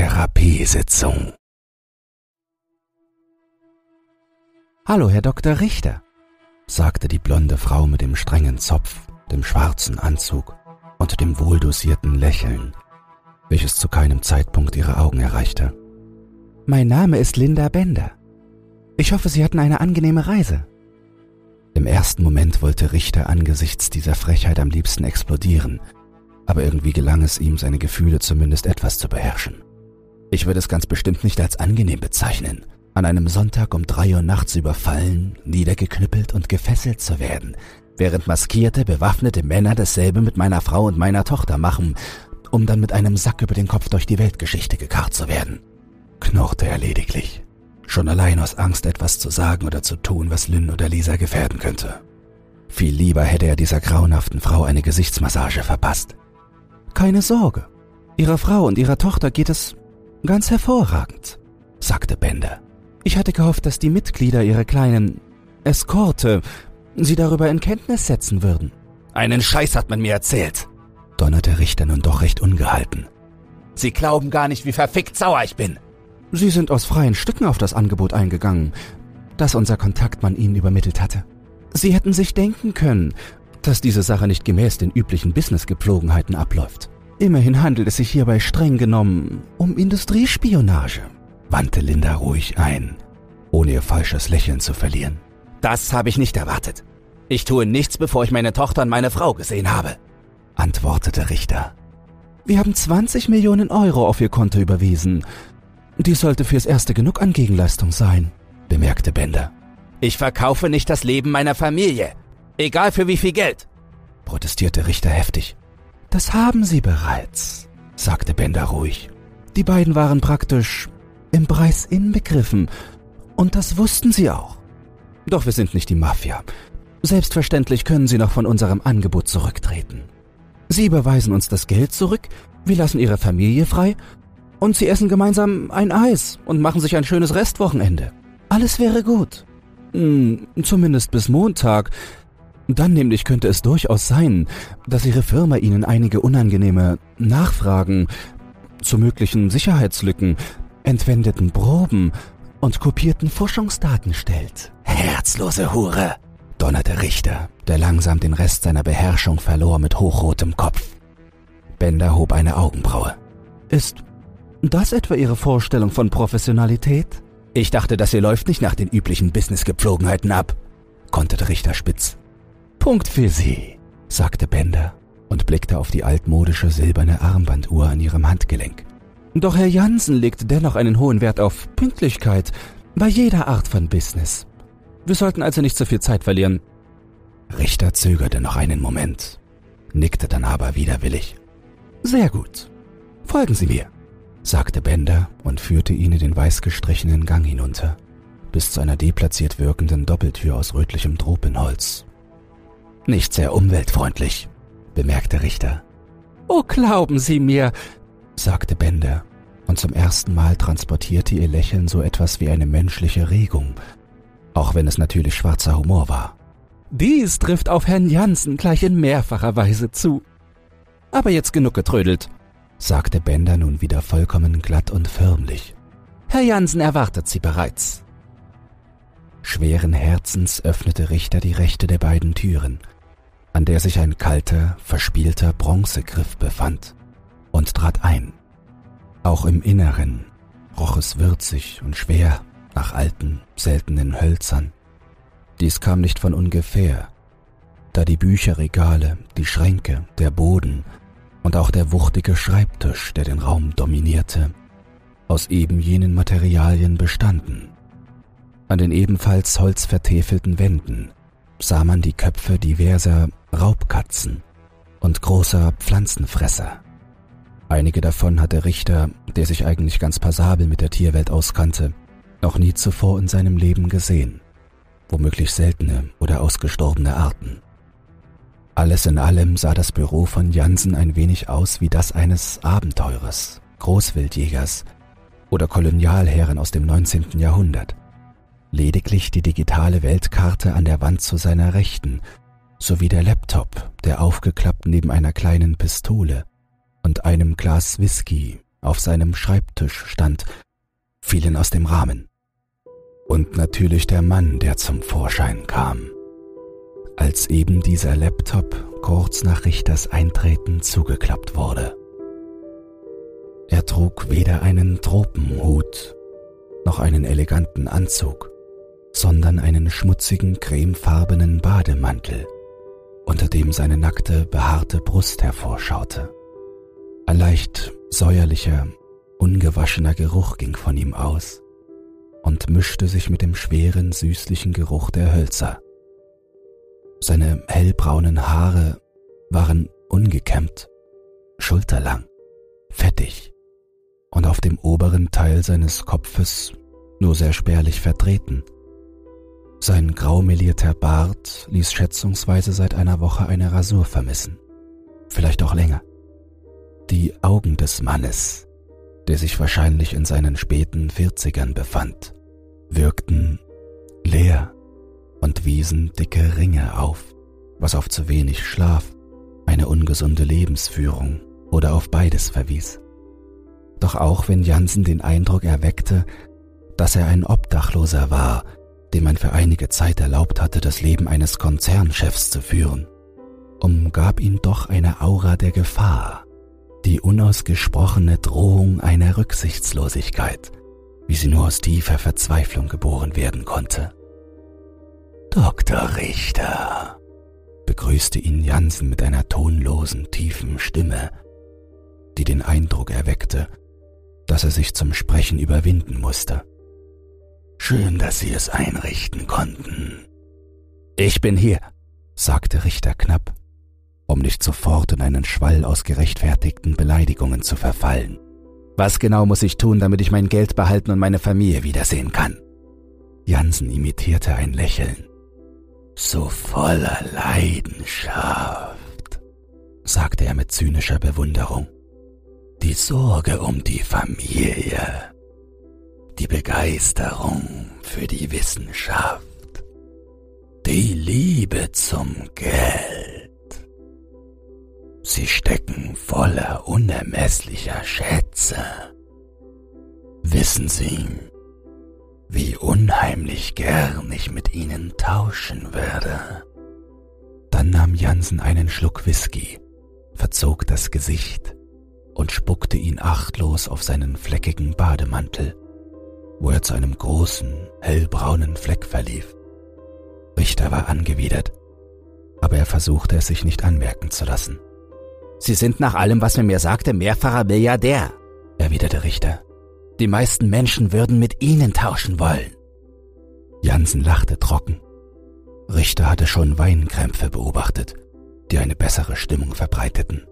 Therapiesitzung. Hallo, Herr Dr. Richter, sagte die blonde Frau mit dem strengen Zopf, dem schwarzen Anzug und dem wohldosierten Lächeln, welches zu keinem Zeitpunkt ihre Augen erreichte. Mein Name ist Linda Bender. Ich hoffe, Sie hatten eine angenehme Reise. Im ersten Moment wollte Richter angesichts dieser Frechheit am liebsten explodieren, aber irgendwie gelang es ihm, seine Gefühle zumindest etwas zu beherrschen. Ich würde es ganz bestimmt nicht als angenehm bezeichnen, an einem Sonntag um drei Uhr nachts überfallen, niedergeknüppelt und gefesselt zu werden, während maskierte, bewaffnete Männer dasselbe mit meiner Frau und meiner Tochter machen, um dann mit einem Sack über den Kopf durch die Weltgeschichte gekarrt zu werden. Knurrte er lediglich schon allein aus Angst etwas zu sagen oder zu tun, was Lynn oder Lisa gefährden könnte. Viel lieber hätte er dieser grauenhaften Frau eine Gesichtsmassage verpasst. Keine Sorge, ihrer Frau und ihrer Tochter geht es ganz hervorragend, sagte Bender. Ich hatte gehofft, dass die Mitglieder ihrer kleinen Eskorte sie darüber in Kenntnis setzen würden. Einen Scheiß hat man mir erzählt, donnerte Richter nun doch recht ungehalten. Sie glauben gar nicht, wie verfickt sauer ich bin. Sie sind aus freien Stücken auf das Angebot eingegangen, das unser Kontaktmann Ihnen übermittelt hatte. Sie hätten sich denken können, dass diese Sache nicht gemäß den üblichen Businessgepflogenheiten abläuft. Immerhin handelt es sich hierbei streng genommen um Industriespionage, wandte Linda ruhig ein, ohne ihr falsches Lächeln zu verlieren. Das habe ich nicht erwartet. Ich tue nichts, bevor ich meine Tochter und meine Frau gesehen habe, antwortete Richter. Wir haben 20 Millionen Euro auf Ihr Konto überwiesen dies sollte fürs Erste genug an Gegenleistung sein, bemerkte Bender. Ich verkaufe nicht das Leben meiner Familie. Egal für wie viel Geld, protestierte Richter heftig. Das haben Sie bereits, sagte Bender ruhig. Die beiden waren praktisch im Preis inbegriffen. Und das wussten Sie auch. Doch wir sind nicht die Mafia. Selbstverständlich können Sie noch von unserem Angebot zurücktreten. Sie überweisen uns das Geld zurück, wir lassen Ihre Familie frei und sie essen gemeinsam ein Eis und machen sich ein schönes Restwochenende. Alles wäre gut. Hm, zumindest bis Montag. Dann nämlich könnte es durchaus sein, dass Ihre Firma Ihnen einige unangenehme Nachfragen zu möglichen Sicherheitslücken, entwendeten Proben und kopierten Forschungsdaten stellt. Herzlose Hure, donnerte Richter, der langsam den Rest seiner Beherrschung verlor mit hochrotem Kopf. Bender hob eine Augenbraue. Ist das etwa Ihre Vorstellung von Professionalität? Ich dachte, das hier läuft nicht nach den üblichen Businessgepflogenheiten ab, konterte Richter spitz. Punkt für Sie, sagte Bender und blickte auf die altmodische silberne Armbanduhr an ihrem Handgelenk. Doch Herr Jansen legt dennoch einen hohen Wert auf Pünktlichkeit bei jeder Art von Business. Wir sollten also nicht zu viel Zeit verlieren. Richter zögerte noch einen Moment, nickte dann aber widerwillig. Sehr gut. Folgen Sie mir sagte Bender und führte ihn in den weiß gestrichenen Gang hinunter, bis zu einer deplatziert wirkenden Doppeltür aus rötlichem Tropenholz. Nicht sehr umweltfreundlich, bemerkte Richter. Oh, glauben Sie mir, sagte Bender, und zum ersten Mal transportierte ihr Lächeln so etwas wie eine menschliche Regung, auch wenn es natürlich schwarzer Humor war. Dies trifft auf Herrn Jansen gleich in mehrfacher Weise zu. Aber jetzt genug getrödelt sagte Bender nun wieder vollkommen glatt und förmlich. Herr Jansen erwartet Sie bereits. Schweren Herzens öffnete Richter die rechte der beiden Türen, an der sich ein kalter, verspielter Bronzegriff befand, und trat ein. Auch im Inneren roch es würzig und schwer nach alten, seltenen Hölzern. Dies kam nicht von ungefähr, da die Bücherregale, die Schränke, der Boden und auch der wuchtige Schreibtisch, der den Raum dominierte, aus eben jenen Materialien bestanden. An den ebenfalls holzvertäfelten Wänden sah man die Köpfe diverser Raubkatzen und großer Pflanzenfresser. Einige davon hatte Richter, der sich eigentlich ganz passabel mit der Tierwelt auskannte, noch nie zuvor in seinem Leben gesehen, womöglich seltene oder ausgestorbene Arten. Alles in allem sah das Büro von Jansen ein wenig aus wie das eines Abenteurers, Großwildjägers oder Kolonialherren aus dem 19. Jahrhundert. Lediglich die digitale Weltkarte an der Wand zu seiner Rechten, sowie der Laptop, der aufgeklappt neben einer kleinen Pistole und einem Glas Whisky auf seinem Schreibtisch stand, fielen aus dem Rahmen. Und natürlich der Mann, der zum Vorschein kam, als eben dieser Laptop kurz nach Richters Eintreten zugeklappt wurde. Er trug weder einen Tropenhut noch einen eleganten Anzug, sondern einen schmutzigen cremefarbenen Bademantel, unter dem seine nackte, behaarte Brust hervorschaute. Ein leicht säuerlicher, ungewaschener Geruch ging von ihm aus und mischte sich mit dem schweren, süßlichen Geruch der Hölzer. Seine hellbraunen Haare waren ungekämmt, schulterlang, fettig und auf dem oberen Teil seines Kopfes nur sehr spärlich vertreten. Sein graumelierter Bart ließ schätzungsweise seit einer Woche eine Rasur vermissen, vielleicht auch länger. Die Augen des Mannes, der sich wahrscheinlich in seinen späten Vierzigern befand, wirkten leer und wiesen dicke Ringe auf, was auf zu wenig Schlaf, eine ungesunde Lebensführung oder auf beides verwies. Doch auch wenn Jansen den Eindruck erweckte, dass er ein Obdachloser war, dem man für einige Zeit erlaubt hatte, das Leben eines Konzernchefs zu führen, umgab ihn doch eine Aura der Gefahr, die unausgesprochene Drohung einer Rücksichtslosigkeit, wie sie nur aus tiefer Verzweiflung geboren werden konnte. Dr. Richter, begrüßte ihn Jansen mit einer tonlosen, tiefen Stimme, die den Eindruck erweckte, dass er sich zum Sprechen überwinden musste. Schön, dass Sie es einrichten konnten. Ich bin hier, sagte Richter knapp um nicht sofort in einen Schwall aus gerechtfertigten Beleidigungen zu verfallen. Was genau muss ich tun, damit ich mein Geld behalten und meine Familie wiedersehen kann? Jansen imitierte ein Lächeln. So voller Leidenschaft, sagte er mit zynischer Bewunderung. Die Sorge um die Familie, die Begeisterung für die Wissenschaft, die Liebe zum Geld. Sie stecken voller unermesslicher Schätze. Wissen Sie, wie unheimlich gern ich mit Ihnen tauschen würde. Dann nahm Jansen einen Schluck Whisky, verzog das Gesicht und spuckte ihn achtlos auf seinen fleckigen Bademantel, wo er zu einem großen, hellbraunen Fleck verlief. Richter war angewidert, aber er versuchte es sich nicht anmerken zu lassen. Sie sind nach allem, was man mir sagte, mehrfacher Milliardär, erwiderte Richter. Die meisten Menschen würden mit Ihnen tauschen wollen. Jansen lachte trocken. Richter hatte schon Weinkrämpfe beobachtet, die eine bessere Stimmung verbreiteten.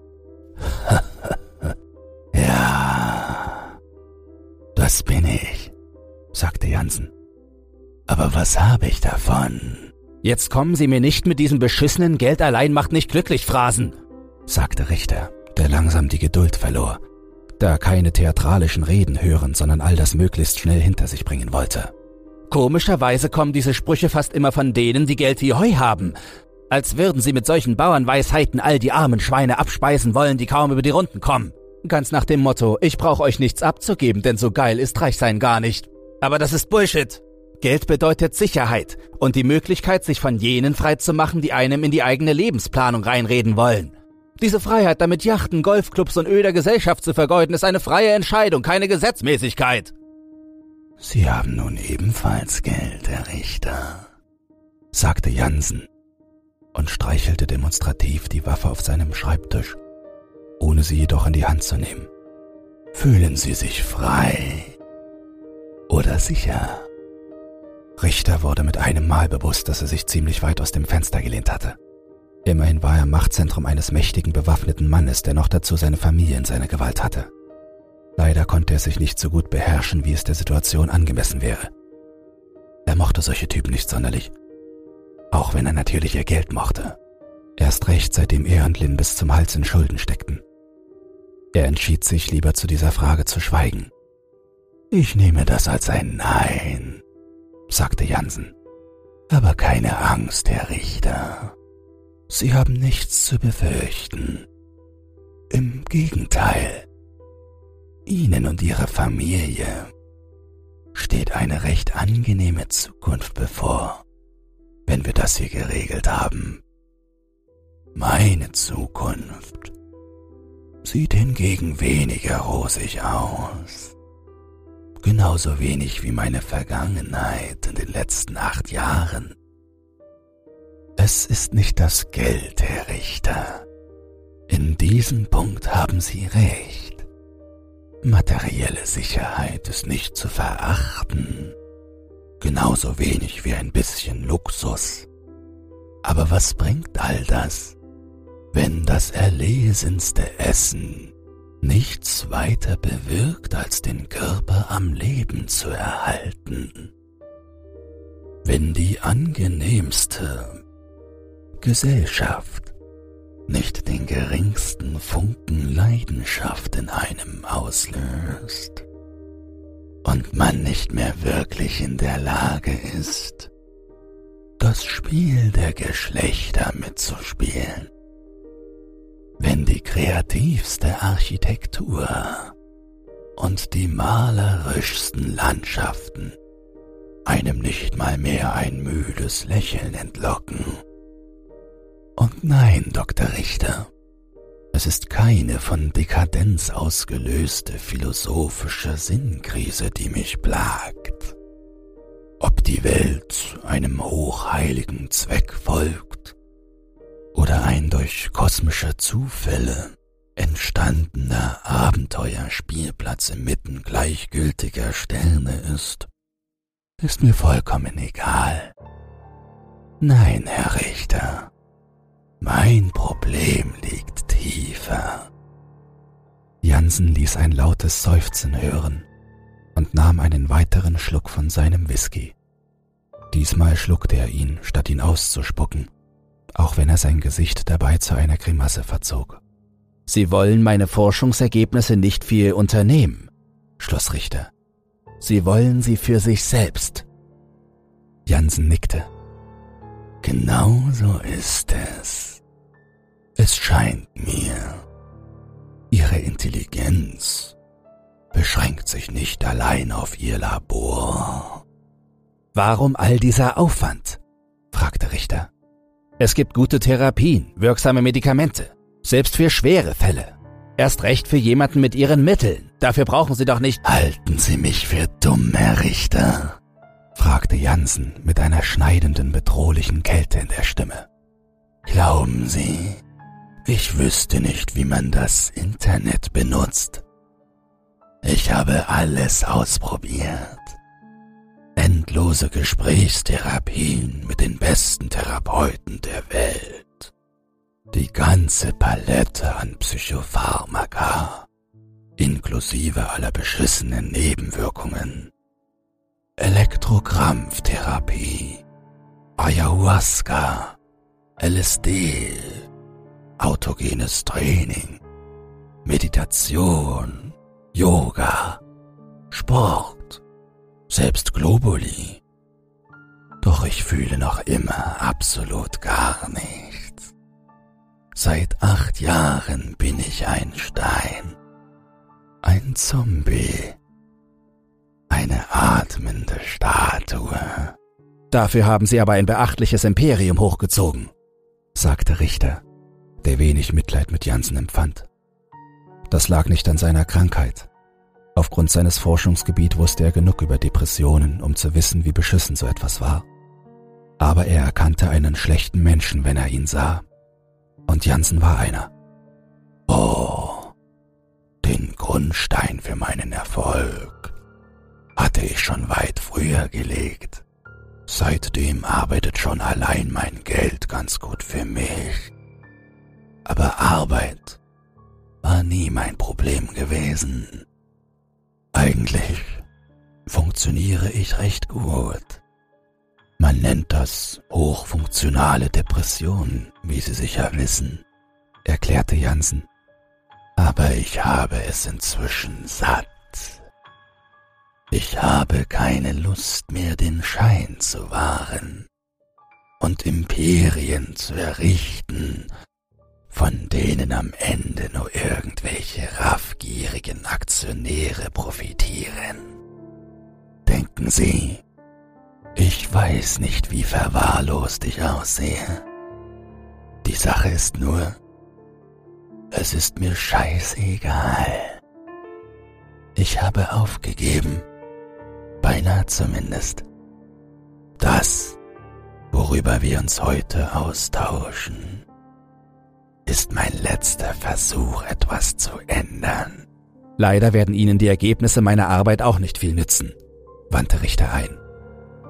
ja, das bin ich, sagte Jansen. Aber was habe ich davon? Jetzt kommen Sie mir nicht mit diesem beschissenen Geld allein macht nicht glücklich Phrasen, sagte Richter, der langsam die Geduld verlor, da er keine theatralischen Reden hören, sondern all das möglichst schnell hinter sich bringen wollte. Komischerweise kommen diese Sprüche fast immer von denen, die Geld wie Heu haben, als würden sie mit solchen Bauernweisheiten all die armen Schweine abspeisen wollen, die kaum über die Runden kommen. Ganz nach dem Motto, ich brauche euch nichts abzugeben, denn so geil ist Reichsein gar nicht. Aber das ist Bullshit. Geld bedeutet Sicherheit und die Möglichkeit, sich von jenen freizumachen, die einem in die eigene Lebensplanung reinreden wollen. Diese Freiheit, damit Yachten, Golfclubs und Öl der Gesellschaft zu vergeuden, ist eine freie Entscheidung, keine Gesetzmäßigkeit. Sie haben nun ebenfalls Geld, Herr Richter, sagte Jansen und streichelte demonstrativ die Waffe auf seinem Schreibtisch, ohne sie jedoch in die Hand zu nehmen. Fühlen Sie sich frei oder sicher? Richter wurde mit einem Mal bewusst, dass er sich ziemlich weit aus dem Fenster gelehnt hatte. Immerhin war er Machtzentrum eines mächtigen bewaffneten Mannes, der noch dazu seine Familie in seiner Gewalt hatte. Leider konnte er sich nicht so gut beherrschen, wie es der Situation angemessen wäre. Er mochte solche Typen nicht sonderlich. Auch wenn er natürlich ihr Geld mochte. Erst recht, seitdem er und Lynn bis zum Hals in Schulden steckten. Er entschied sich, lieber zu dieser Frage zu schweigen. Ich nehme das als ein Nein, sagte Jansen. Aber keine Angst, Herr Richter. Sie haben nichts zu befürchten. Im Gegenteil. Ihnen und Ihrer Familie steht eine recht angenehme Zukunft bevor, wenn wir das hier geregelt haben. Meine Zukunft sieht hingegen weniger rosig aus. Genauso wenig wie meine Vergangenheit in den letzten acht Jahren. Es ist nicht das Geld, Herr Richter. In diesem Punkt haben Sie recht. Materielle Sicherheit ist nicht zu verachten, genauso wenig wie ein bisschen Luxus. Aber was bringt all das, wenn das erlesenste Essen nichts weiter bewirkt, als den Körper am Leben zu erhalten. Wenn die angenehmste Gesellschaft nicht den geringsten Funken Leidenschaft in einem auslöst und man nicht mehr wirklich in der Lage ist, das Spiel der Geschlechter mitzuspielen wenn die kreativste Architektur und die malerischsten Landschaften einem nicht mal mehr ein müdes Lächeln entlocken. Und nein, Dr. Richter, es ist keine von Dekadenz ausgelöste philosophische Sinnkrise, die mich plagt. Ob die Welt einem hochheiligen Zweck folgt oder ein durch kosmische Zufälle entstandener Abenteuerspielplatz inmitten gleichgültiger Sterne ist, ist mir vollkommen egal. Nein, Herr Richter, mein Problem liegt tiefer. Jansen ließ ein lautes Seufzen hören und nahm einen weiteren Schluck von seinem Whisky. Diesmal schluckte er ihn, statt ihn auszuspucken auch wenn er sein Gesicht dabei zu einer Grimasse verzog. Sie wollen meine Forschungsergebnisse nicht Ihr Unternehmen, schloss Richter. Sie wollen sie für sich selbst. Jansen nickte. Genau so ist es. Es scheint mir, Ihre Intelligenz beschränkt sich nicht allein auf Ihr Labor. Warum all dieser Aufwand? fragte Richter. Es gibt gute Therapien, wirksame Medikamente, selbst für schwere Fälle. Erst recht für jemanden mit ihren Mitteln. Dafür brauchen Sie doch nicht. Halten Sie mich für dumm, Herr Richter? fragte Jansen mit einer schneidenden, bedrohlichen Kälte in der Stimme. Glauben Sie, ich wüsste nicht, wie man das Internet benutzt. Ich habe alles ausprobiert endlose Gesprächstherapien mit den besten Therapeuten der Welt. Die ganze Palette an Psychopharmaka, inklusive aller beschissenen Nebenwirkungen. Elektrokrampftherapie, Ayahuasca, LSD, autogenes Training, Meditation, Yoga, Sport, selbst Globuli. Doch ich fühle noch immer absolut gar nichts. Seit acht Jahren bin ich ein Stein, ein Zombie, eine atmende Statue. Dafür haben Sie aber ein beachtliches Imperium hochgezogen, sagte Richter, der wenig Mitleid mit Jansen empfand. Das lag nicht an seiner Krankheit, Aufgrund seines Forschungsgebiets wusste er genug über Depressionen, um zu wissen, wie beschissen so etwas war. Aber er erkannte einen schlechten Menschen, wenn er ihn sah. Und Jansen war einer. Oh, den Grundstein für meinen Erfolg hatte ich schon weit früher gelegt. Seitdem arbeitet schon allein mein Geld ganz gut für mich. Aber Arbeit war nie mein Problem gewesen. Eigentlich funktioniere ich recht gut. Man nennt das hochfunktionale Depression, wie Sie sicher wissen, erklärte Jansen. Aber ich habe es inzwischen satt. Ich habe keine Lust mehr, den Schein zu wahren und Imperien zu errichten, von denen am Ende nur irgendwelche raffgierigen Aktionäre profitieren. Denken Sie, ich weiß nicht, wie verwahrlost ich aussehe. Die Sache ist nur, es ist mir scheißegal. Ich habe aufgegeben, beinahe zumindest. Das, worüber wir uns heute austauschen, ist mein letzter Versuch, etwas zu ändern. Leider werden Ihnen die Ergebnisse meiner Arbeit auch nicht viel nützen, wandte Richter ein.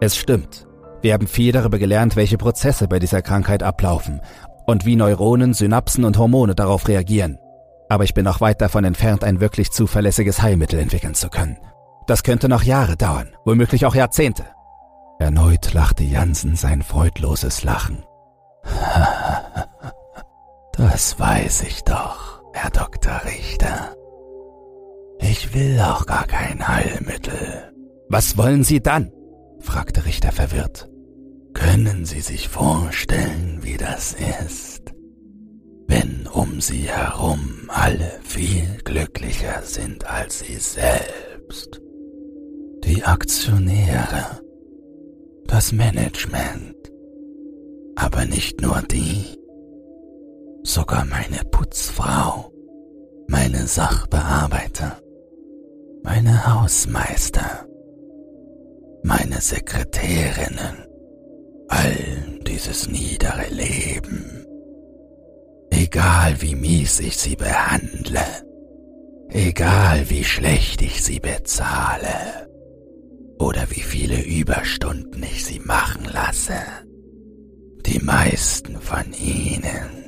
Es stimmt. Wir haben viel darüber gelernt, welche Prozesse bei dieser Krankheit ablaufen und wie Neuronen, Synapsen und Hormone darauf reagieren. Aber ich bin noch weit davon entfernt, ein wirklich zuverlässiges Heilmittel entwickeln zu können. Das könnte noch Jahre dauern, womöglich auch Jahrzehnte. Erneut lachte Jansen sein freudloses Lachen. Das weiß ich doch, Herr Dr. Richter. Ich will auch gar kein Heilmittel. Was wollen Sie dann? fragte Richter verwirrt. Können Sie sich vorstellen, wie das ist, wenn um Sie herum alle viel glücklicher sind als Sie selbst? Die Aktionäre, das Management, aber nicht nur die, sogar meine Putzfrau, meine Sachbearbeiter, meine Hausmeister, meine Sekretärinnen, all dieses niedere Leben. Egal wie mies ich sie behandle, egal wie schlecht ich sie bezahle oder wie viele Überstunden ich sie machen lasse, die meisten von ihnen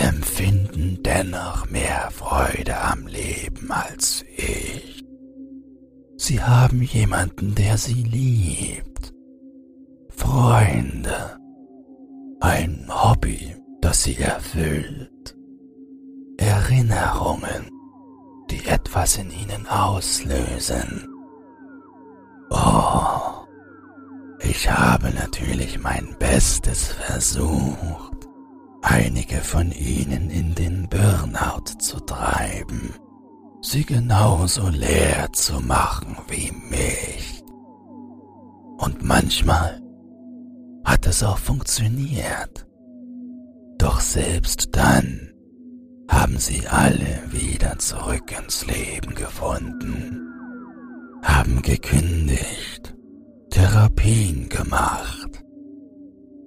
empfinden dennoch mehr Freude am Leben als ich. Sie haben jemanden, der sie liebt. Freunde. Ein Hobby, das sie erfüllt. Erinnerungen, die etwas in ihnen auslösen. Oh, ich habe natürlich mein Bestes versucht, einige von ihnen in den Burnout zu treiben sie genauso leer zu machen wie mich. Und manchmal hat es auch funktioniert. Doch selbst dann haben sie alle wieder zurück ins Leben gefunden, haben gekündigt, Therapien gemacht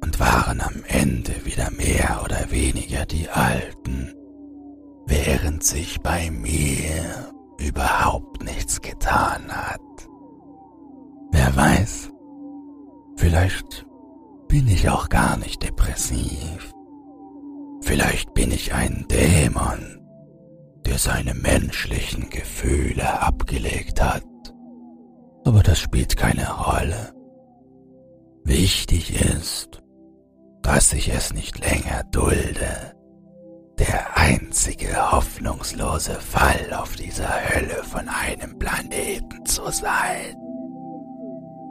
und waren am Ende wieder mehr oder weniger die Alten, während sich bei mir überhaupt nichts getan hat. Wer weiß, vielleicht bin ich auch gar nicht depressiv. Vielleicht bin ich ein Dämon, der seine menschlichen Gefühle abgelegt hat. Aber das spielt keine Rolle. Wichtig ist, dass ich es nicht länger dulde, der einzige hoffnungslose Fall auf dieser Hölle von einem Planeten zu sein.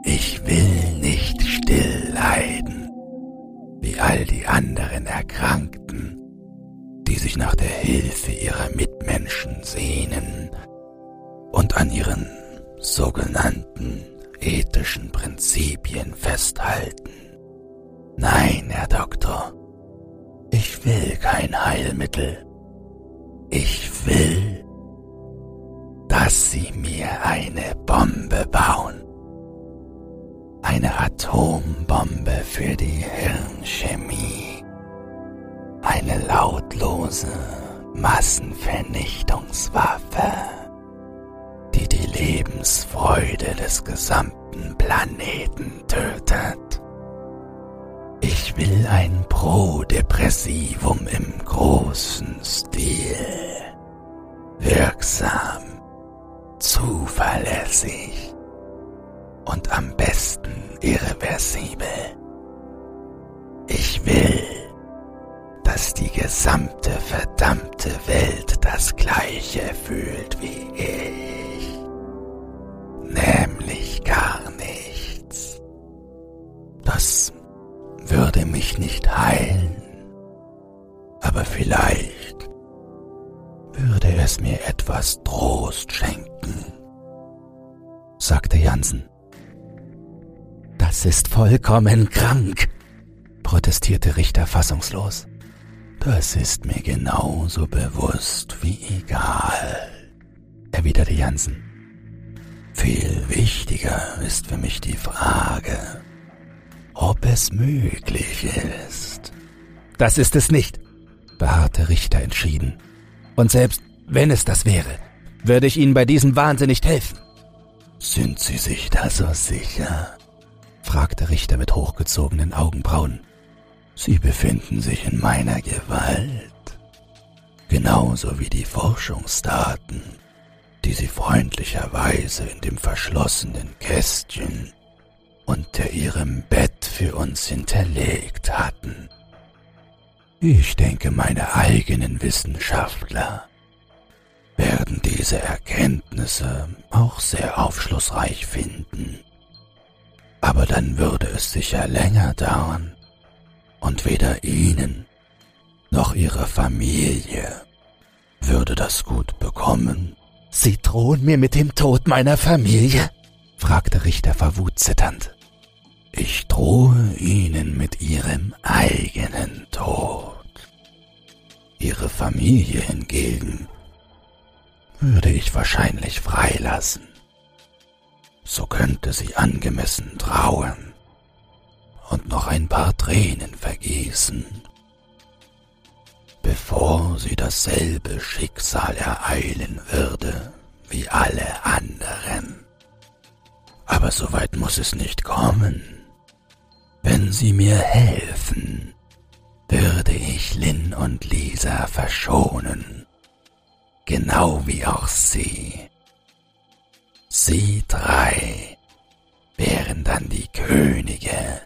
Ich will nicht still leiden, wie all die anderen Erkrankten, die sich nach der Hilfe ihrer Mitmenschen sehnen und an ihren sogenannten ethischen Prinzipien festhalten. Nein, Herr Doktor, ich will kein Heilmittel. Ich will, dass Sie mir eine Bombe bauen. Eine Atombombe für die Hirnchemie. Eine lautlose Massenvernichtungswaffe, die die Lebensfreude des gesamten Planeten tötet. Ich will ein Pro-Depressivum im großen Stil. Wirksam, zuverlässig und am besten irreversibel. Ich will, dass die gesamte verdammte Welt das gleiche fühlt wie ich. Nämlich gar nichts. Das mich nicht heilen, Aber vielleicht würde es mir etwas Trost schenken, sagte Jansen. Das ist vollkommen krank, protestierte Richter fassungslos. Das ist mir genauso bewusst wie egal, erwiderte Jansen. Viel wichtiger ist für mich die Frage, ob es möglich ist. Das ist es nicht, beharrte Richter entschieden. Und selbst wenn es das wäre, würde ich Ihnen bei diesem Wahnsinn nicht helfen. Sind Sie sich da so sicher? fragte Richter mit hochgezogenen Augenbrauen. Sie befinden sich in meiner Gewalt, genauso wie die Forschungsdaten, die Sie freundlicherweise in dem verschlossenen Kästchen unter Ihrem Bett für uns hinterlegt hatten. Ich denke, meine eigenen Wissenschaftler werden diese Erkenntnisse auch sehr aufschlussreich finden. Aber dann würde es sicher länger dauern und weder Ihnen noch Ihrer Familie würde das gut bekommen. Sie drohen mir mit dem Tod meiner Familie? fragte Richter vor Wut zitternd. Ich drohe Ihnen mit Ihrem eigenen Tod. Ihre Familie hingegen würde ich wahrscheinlich freilassen. So könnte sie angemessen trauern und noch ein paar Tränen vergießen, bevor sie dasselbe Schicksal ereilen würde wie alle anderen. Aber so weit muss es nicht kommen. Wenn Sie mir helfen, würde ich Lynn und Lisa verschonen, genau wie auch sie. Sie drei wären dann die Könige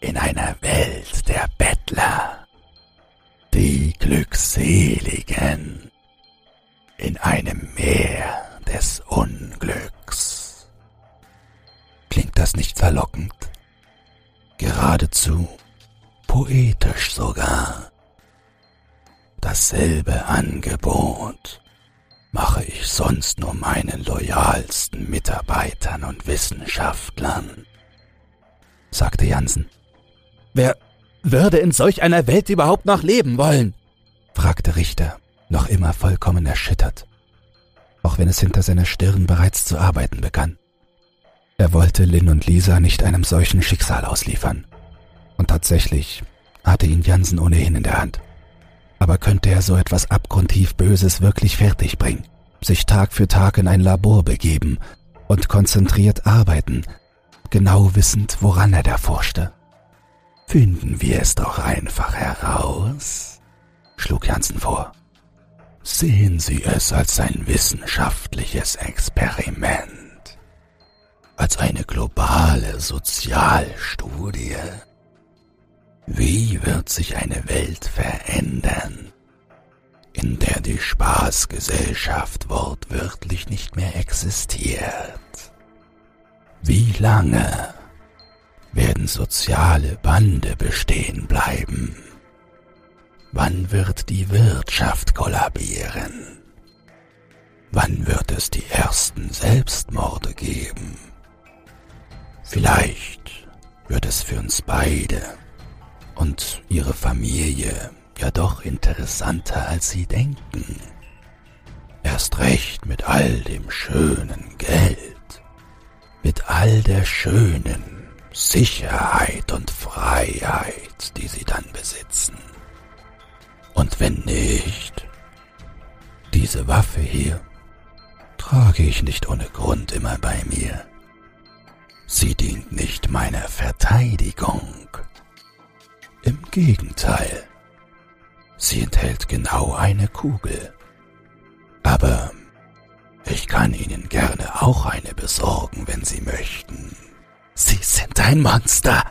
in einer Welt der Bettler, die Glückseligen in einem Meer des Unglücks. Klingt das nicht verlockend? Geradezu poetisch sogar. Dasselbe Angebot mache ich sonst nur meinen loyalsten Mitarbeitern und Wissenschaftlern, sagte Jansen. Wer würde in solch einer Welt überhaupt noch leben wollen? fragte Richter, noch immer vollkommen erschüttert, auch wenn es hinter seiner Stirn bereits zu arbeiten begann. Er wollte Lynn und Lisa nicht einem solchen Schicksal ausliefern. Und tatsächlich hatte ihn Jansen ohnehin in der Hand. Aber könnte er so etwas abgrundtief Böses wirklich fertigbringen, sich Tag für Tag in ein Labor begeben und konzentriert arbeiten, genau wissend, woran er da forschte? Finden wir es doch einfach heraus, schlug Jansen vor. Sehen Sie es als ein wissenschaftliches Experiment, als eine globale Sozialstudie wie wird sich eine Welt verändern, in der die Spaßgesellschaft wortwörtlich nicht mehr existiert? Wie lange werden soziale Bande bestehen bleiben? Wann wird die Wirtschaft kollabieren? Wann wird es die ersten Selbstmorde geben? Vielleicht wird es für uns beide und ihre Familie ja doch interessanter, als sie denken. Erst recht mit all dem schönen Geld, mit all der schönen Sicherheit und Freiheit, die sie dann besitzen. Und wenn nicht, diese Waffe hier trage ich nicht ohne Grund immer bei mir. Sie dient nicht meiner Verteidigung, im Gegenteil. Sie enthält genau eine Kugel. Aber ich kann Ihnen gerne auch eine besorgen, wenn Sie möchten. Sie sind ein Monster,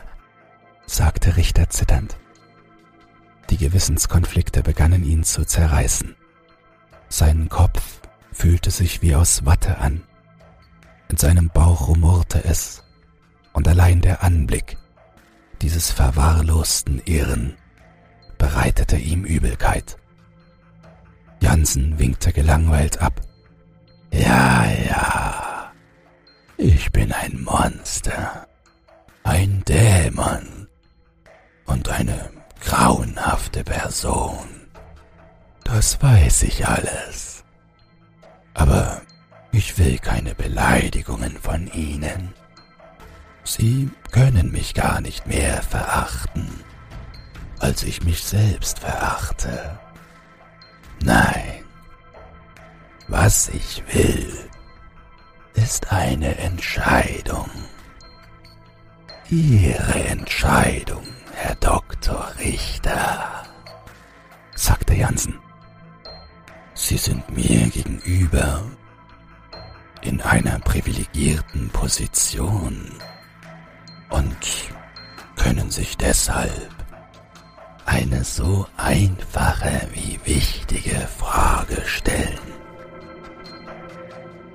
sagte Richter zitternd. Die Gewissenskonflikte begannen ihn zu zerreißen. Sein Kopf fühlte sich wie aus Watte an. In seinem Bauch rumorte es, und allein der Anblick dieses verwahrlosten Irren bereitete ihm Übelkeit. Jansen winkte gelangweilt ab. Ja, ja, ich bin ein Monster, ein Dämon und eine grauenhafte Person. Das weiß ich alles. Aber ich will keine Beleidigungen von Ihnen. Sie können mich gar nicht mehr verachten, als ich mich selbst verachte. Nein, was ich will, ist eine Entscheidung. Ihre Entscheidung, Herr Doktor Richter, sagte Jansen. Sie sind mir gegenüber in einer privilegierten Position und können sich deshalb eine so einfache wie wichtige Frage stellen.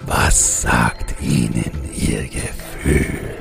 Was sagt Ihnen Ihr Gefühl?